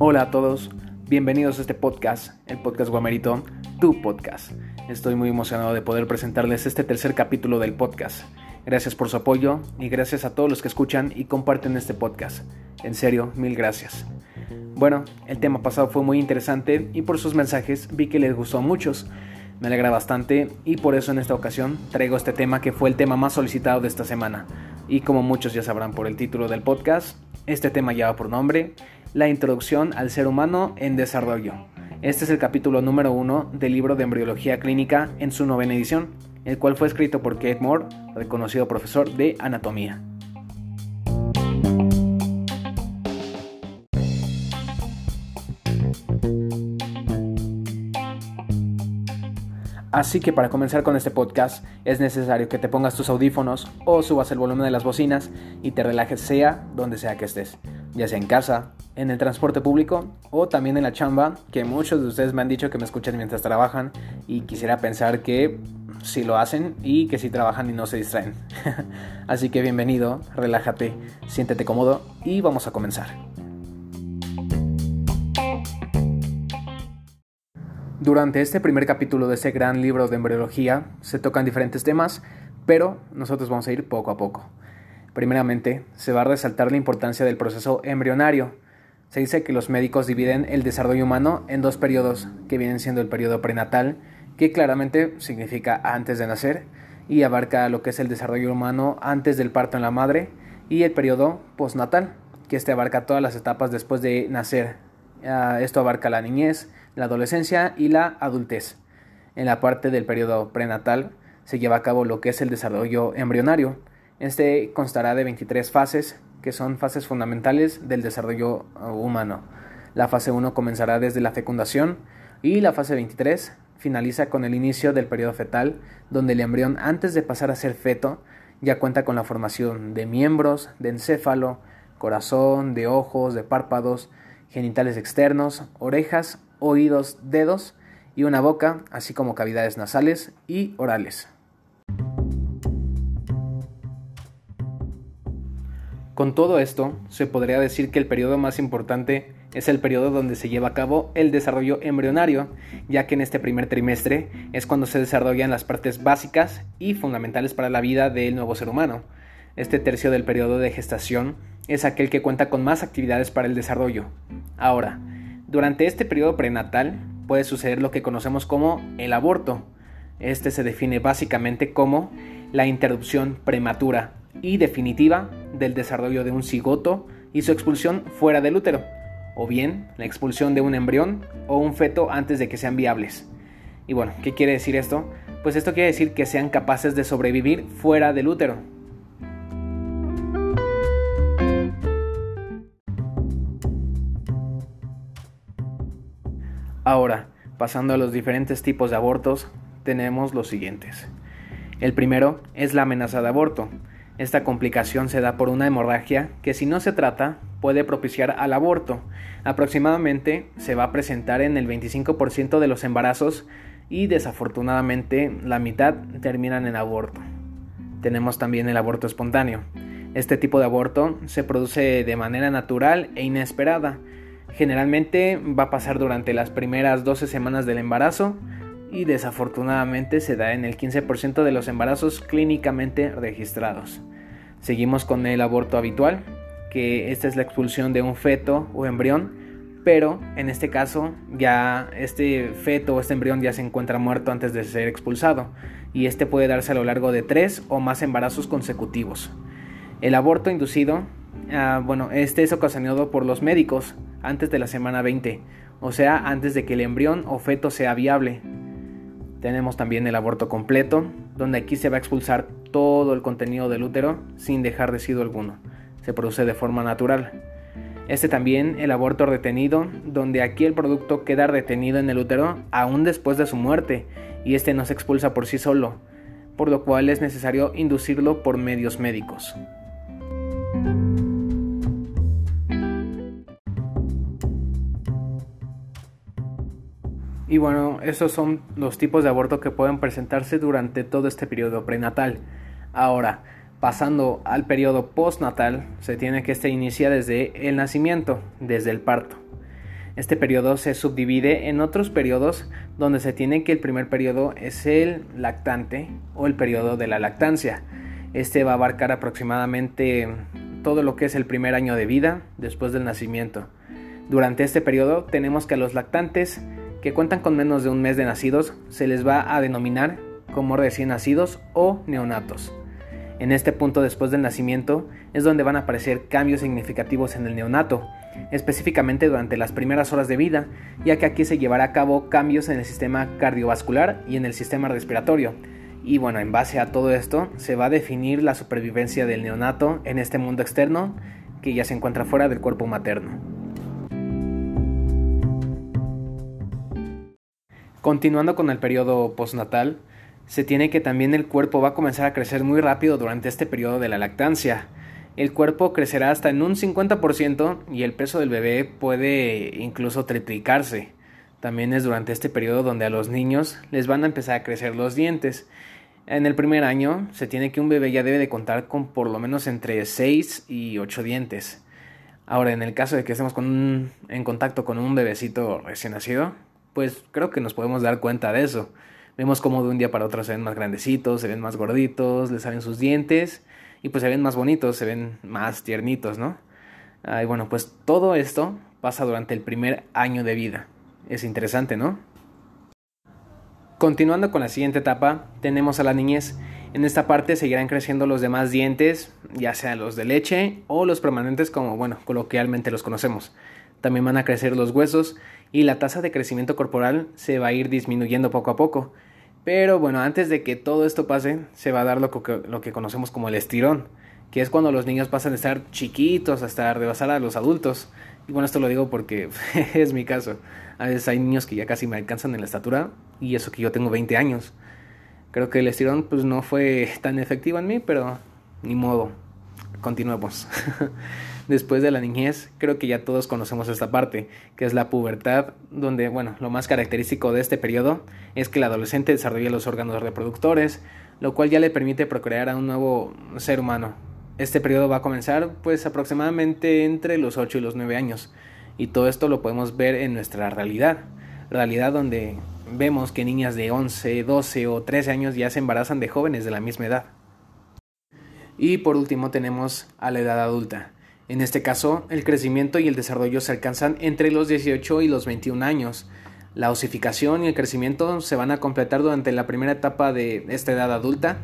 Hola a todos, bienvenidos a este podcast, el podcast Guamerito, tu podcast. Estoy muy emocionado de poder presentarles este tercer capítulo del podcast. Gracias por su apoyo y gracias a todos los que escuchan y comparten este podcast. En serio, mil gracias. Bueno, el tema pasado fue muy interesante y por sus mensajes vi que les gustó a muchos. Me alegra bastante y por eso en esta ocasión traigo este tema que fue el tema más solicitado de esta semana. Y como muchos ya sabrán por el título del podcast, este tema lleva por nombre La introducción al ser humano en desarrollo. Este es el capítulo número uno del libro de embriología clínica en su novena edición, el cual fue escrito por Kate Moore, reconocido profesor de anatomía. Así que para comenzar con este podcast es necesario que te pongas tus audífonos o subas el volumen de las bocinas y te relajes sea donde sea que estés, ya sea en casa, en el transporte público o también en la chamba, que muchos de ustedes me han dicho que me escuchan mientras trabajan y quisiera pensar que sí lo hacen y que sí trabajan y no se distraen. Así que bienvenido, relájate, siéntete cómodo y vamos a comenzar. Durante este primer capítulo de este gran libro de embriología se tocan diferentes temas, pero nosotros vamos a ir poco a poco. Primeramente, se va a resaltar la importancia del proceso embrionario. Se dice que los médicos dividen el desarrollo humano en dos periodos, que vienen siendo el periodo prenatal, que claramente significa antes de nacer, y abarca lo que es el desarrollo humano antes del parto en la madre, y el periodo postnatal, que este abarca todas las etapas después de nacer. Ah, esto abarca la niñez, la adolescencia y la adultez. En la parte del periodo prenatal se lleva a cabo lo que es el desarrollo embrionario. Este constará de 23 fases, que son fases fundamentales del desarrollo uh, humano. La fase 1 comenzará desde la fecundación y la fase 23 finaliza con el inicio del periodo fetal, donde el embrión antes de pasar a ser feto ya cuenta con la formación de miembros, de encéfalo, corazón, de ojos, de párpados, genitales externos, orejas oídos, dedos y una boca, así como cavidades nasales y orales. Con todo esto, se podría decir que el periodo más importante es el periodo donde se lleva a cabo el desarrollo embrionario, ya que en este primer trimestre es cuando se desarrollan las partes básicas y fundamentales para la vida del nuevo ser humano. Este tercio del periodo de gestación es aquel que cuenta con más actividades para el desarrollo. Ahora, durante este periodo prenatal puede suceder lo que conocemos como el aborto. Este se define básicamente como la interrupción prematura y definitiva del desarrollo de un cigoto y su expulsión fuera del útero, o bien la expulsión de un embrión o un feto antes de que sean viables. Y bueno, ¿qué quiere decir esto? Pues esto quiere decir que sean capaces de sobrevivir fuera del útero, Ahora, pasando a los diferentes tipos de abortos, tenemos los siguientes. El primero es la amenaza de aborto. Esta complicación se da por una hemorragia que si no se trata puede propiciar al aborto. Aproximadamente se va a presentar en el 25% de los embarazos y desafortunadamente la mitad terminan en aborto. Tenemos también el aborto espontáneo. Este tipo de aborto se produce de manera natural e inesperada Generalmente va a pasar durante las primeras 12 semanas del embarazo y desafortunadamente se da en el 15% de los embarazos clínicamente registrados. Seguimos con el aborto habitual, que esta es la expulsión de un feto o embrión, pero en este caso ya este feto o este embrión ya se encuentra muerto antes de ser expulsado y este puede darse a lo largo de tres o más embarazos consecutivos. El aborto inducido, ah, bueno, este es ocasionado por los médicos antes de la semana 20, o sea, antes de que el embrión o feto sea viable. Tenemos también el aborto completo, donde aquí se va a expulsar todo el contenido del útero sin dejar residuo alguno. Se produce de forma natural. Este también el aborto retenido, donde aquí el producto queda retenido en el útero aún después de su muerte y este no se expulsa por sí solo, por lo cual es necesario inducirlo por medios médicos. Y bueno, esos son los tipos de aborto que pueden presentarse durante todo este periodo prenatal. Ahora, Pasando al periodo postnatal, se tiene que este inicia desde el nacimiento, desde el parto. Este periodo se subdivide en otros periodos donde se tiene que el primer periodo es el lactante o el periodo de la lactancia. Este va a abarcar aproximadamente todo lo que es el primer año de vida después del nacimiento. Durante este periodo tenemos que a los lactantes que cuentan con menos de un mes de nacidos se les va a denominar como recién nacidos o neonatos. En este punto después del nacimiento es donde van a aparecer cambios significativos en el neonato, específicamente durante las primeras horas de vida, ya que aquí se llevará a cabo cambios en el sistema cardiovascular y en el sistema respiratorio. Y bueno, en base a todo esto se va a definir la supervivencia del neonato en este mundo externo que ya se encuentra fuera del cuerpo materno. Continuando con el periodo postnatal, se tiene que también el cuerpo va a comenzar a crecer muy rápido durante este periodo de la lactancia. El cuerpo crecerá hasta en un 50% y el peso del bebé puede incluso triplicarse. También es durante este periodo donde a los niños les van a empezar a crecer los dientes. En el primer año se tiene que un bebé ya debe de contar con por lo menos entre 6 y 8 dientes. Ahora, en el caso de que estemos en contacto con un bebecito recién nacido, pues creo que nos podemos dar cuenta de eso. Vemos como de un día para otro se ven más grandecitos, se ven más gorditos, les salen sus dientes y pues se ven más bonitos, se ven más tiernitos, ¿no? Y bueno, pues todo esto pasa durante el primer año de vida. Es interesante, ¿no? Continuando con la siguiente etapa, tenemos a la niñez. En esta parte seguirán creciendo los demás dientes, ya sean los de leche o los permanentes como, bueno, coloquialmente los conocemos. También van a crecer los huesos y la tasa de crecimiento corporal se va a ir disminuyendo poco a poco. Pero bueno, antes de que todo esto pase, se va a dar lo que, lo que conocemos como el estirón, que es cuando los niños pasan de estar chiquitos hasta rebasar a los adultos. Y bueno, esto lo digo porque es mi caso. A veces hay niños que ya casi me alcanzan en la estatura y eso que yo tengo 20 años. Creo que el estirón pues no fue tan efectivo en mí, pero ni modo. Continuemos. después de la niñez, creo que ya todos conocemos esta parte, que es la pubertad, donde, bueno, lo más característico de este periodo es que el adolescente desarrolla los órganos reproductores, lo cual ya le permite procrear a un nuevo ser humano. Este periodo va a comenzar pues aproximadamente entre los 8 y los 9 años, y todo esto lo podemos ver en nuestra realidad, realidad donde vemos que niñas de 11, 12 o 13 años ya se embarazan de jóvenes de la misma edad. Y por último tenemos a la edad adulta. En este caso, el crecimiento y el desarrollo se alcanzan entre los 18 y los 21 años. La osificación y el crecimiento se van a completar durante la primera etapa de esta edad adulta,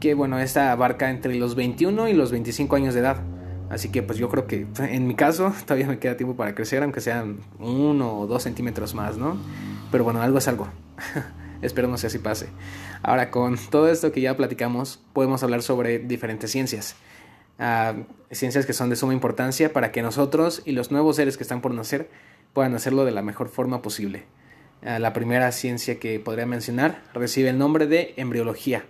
que bueno, esta abarca entre los 21 y los 25 años de edad. Así que pues yo creo que en mi caso todavía me queda tiempo para crecer, aunque sean uno o dos centímetros más, ¿no? Pero bueno, algo es algo. Esperemos que así pase. Ahora, con todo esto que ya platicamos, podemos hablar sobre diferentes ciencias ciencias que son de suma importancia para que nosotros y los nuevos seres que están por nacer puedan hacerlo de la mejor forma posible. la primera ciencia que podría mencionar recibe el nombre de embriología.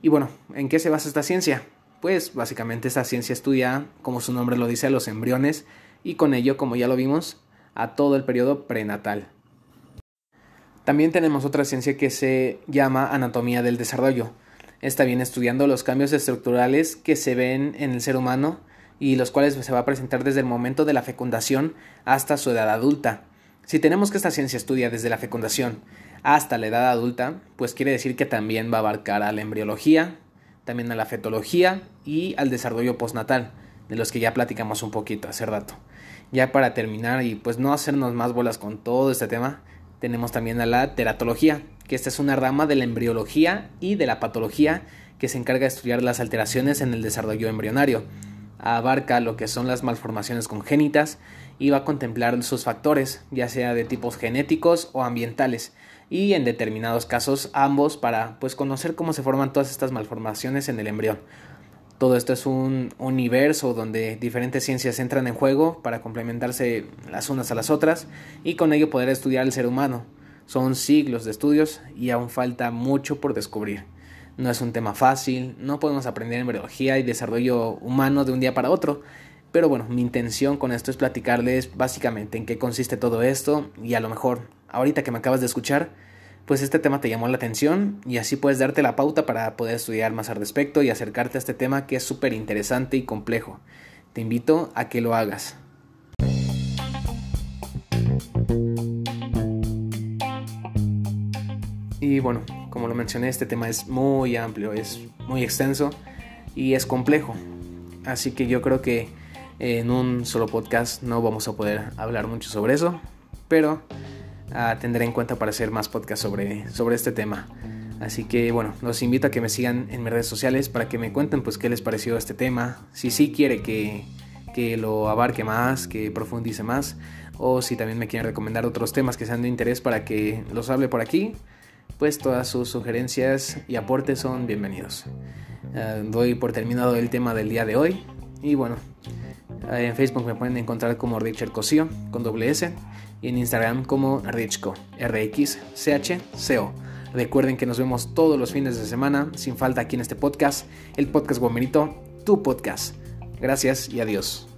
Y bueno, ¿en qué se basa esta ciencia? Pues básicamente esta ciencia estudia, como su nombre lo dice, a los embriones y con ello, como ya lo vimos, a todo el periodo prenatal. También tenemos otra ciencia que se llama anatomía del desarrollo está bien estudiando los cambios estructurales que se ven en el ser humano y los cuales se va a presentar desde el momento de la fecundación hasta su edad adulta. Si tenemos que esta ciencia estudia desde la fecundación hasta la edad adulta, pues quiere decir que también va a abarcar a la embriología, también a la fetología y al desarrollo postnatal, de los que ya platicamos un poquito hace rato. Ya para terminar y pues no hacernos más bolas con todo este tema, tenemos también a la teratología, que esta es una rama de la embriología y de la patología que se encarga de estudiar las alteraciones en el desarrollo embrionario. Abarca lo que son las malformaciones congénitas y va a contemplar sus factores, ya sea de tipos genéticos o ambientales, y en determinados casos ambos para pues conocer cómo se forman todas estas malformaciones en el embrión. Todo esto es un universo donde diferentes ciencias entran en juego para complementarse las unas a las otras y con ello poder estudiar el ser humano. Son siglos de estudios y aún falta mucho por descubrir. No es un tema fácil, no podemos aprender en biología y desarrollo humano de un día para otro, pero bueno, mi intención con esto es platicarles básicamente en qué consiste todo esto y a lo mejor, ahorita que me acabas de escuchar, pues este tema te llamó la atención y así puedes darte la pauta para poder estudiar más al respecto y acercarte a este tema que es súper interesante y complejo. Te invito a que lo hagas. Y bueno, como lo mencioné, este tema es muy amplio, es muy extenso y es complejo. Así que yo creo que en un solo podcast no vamos a poder hablar mucho sobre eso, pero ah, tendré en cuenta para hacer más podcasts sobre, sobre este tema. Así que bueno, los invito a que me sigan en mis redes sociales para que me cuenten pues qué les pareció este tema, si sí quiere que, que lo abarque más, que profundice más, o si también me quieren recomendar otros temas que sean de interés para que los hable por aquí, pues todas sus sugerencias y aportes son bienvenidos. Ah, doy por terminado el tema del día de hoy y bueno, en Facebook me pueden encontrar como Richard Cosío con doble S y en Instagram como Richco, R-X-C-H-C-O. Recuerden que nos vemos todos los fines de semana, sin falta aquí en este podcast, el podcast Guamerito, tu podcast. Gracias y adiós.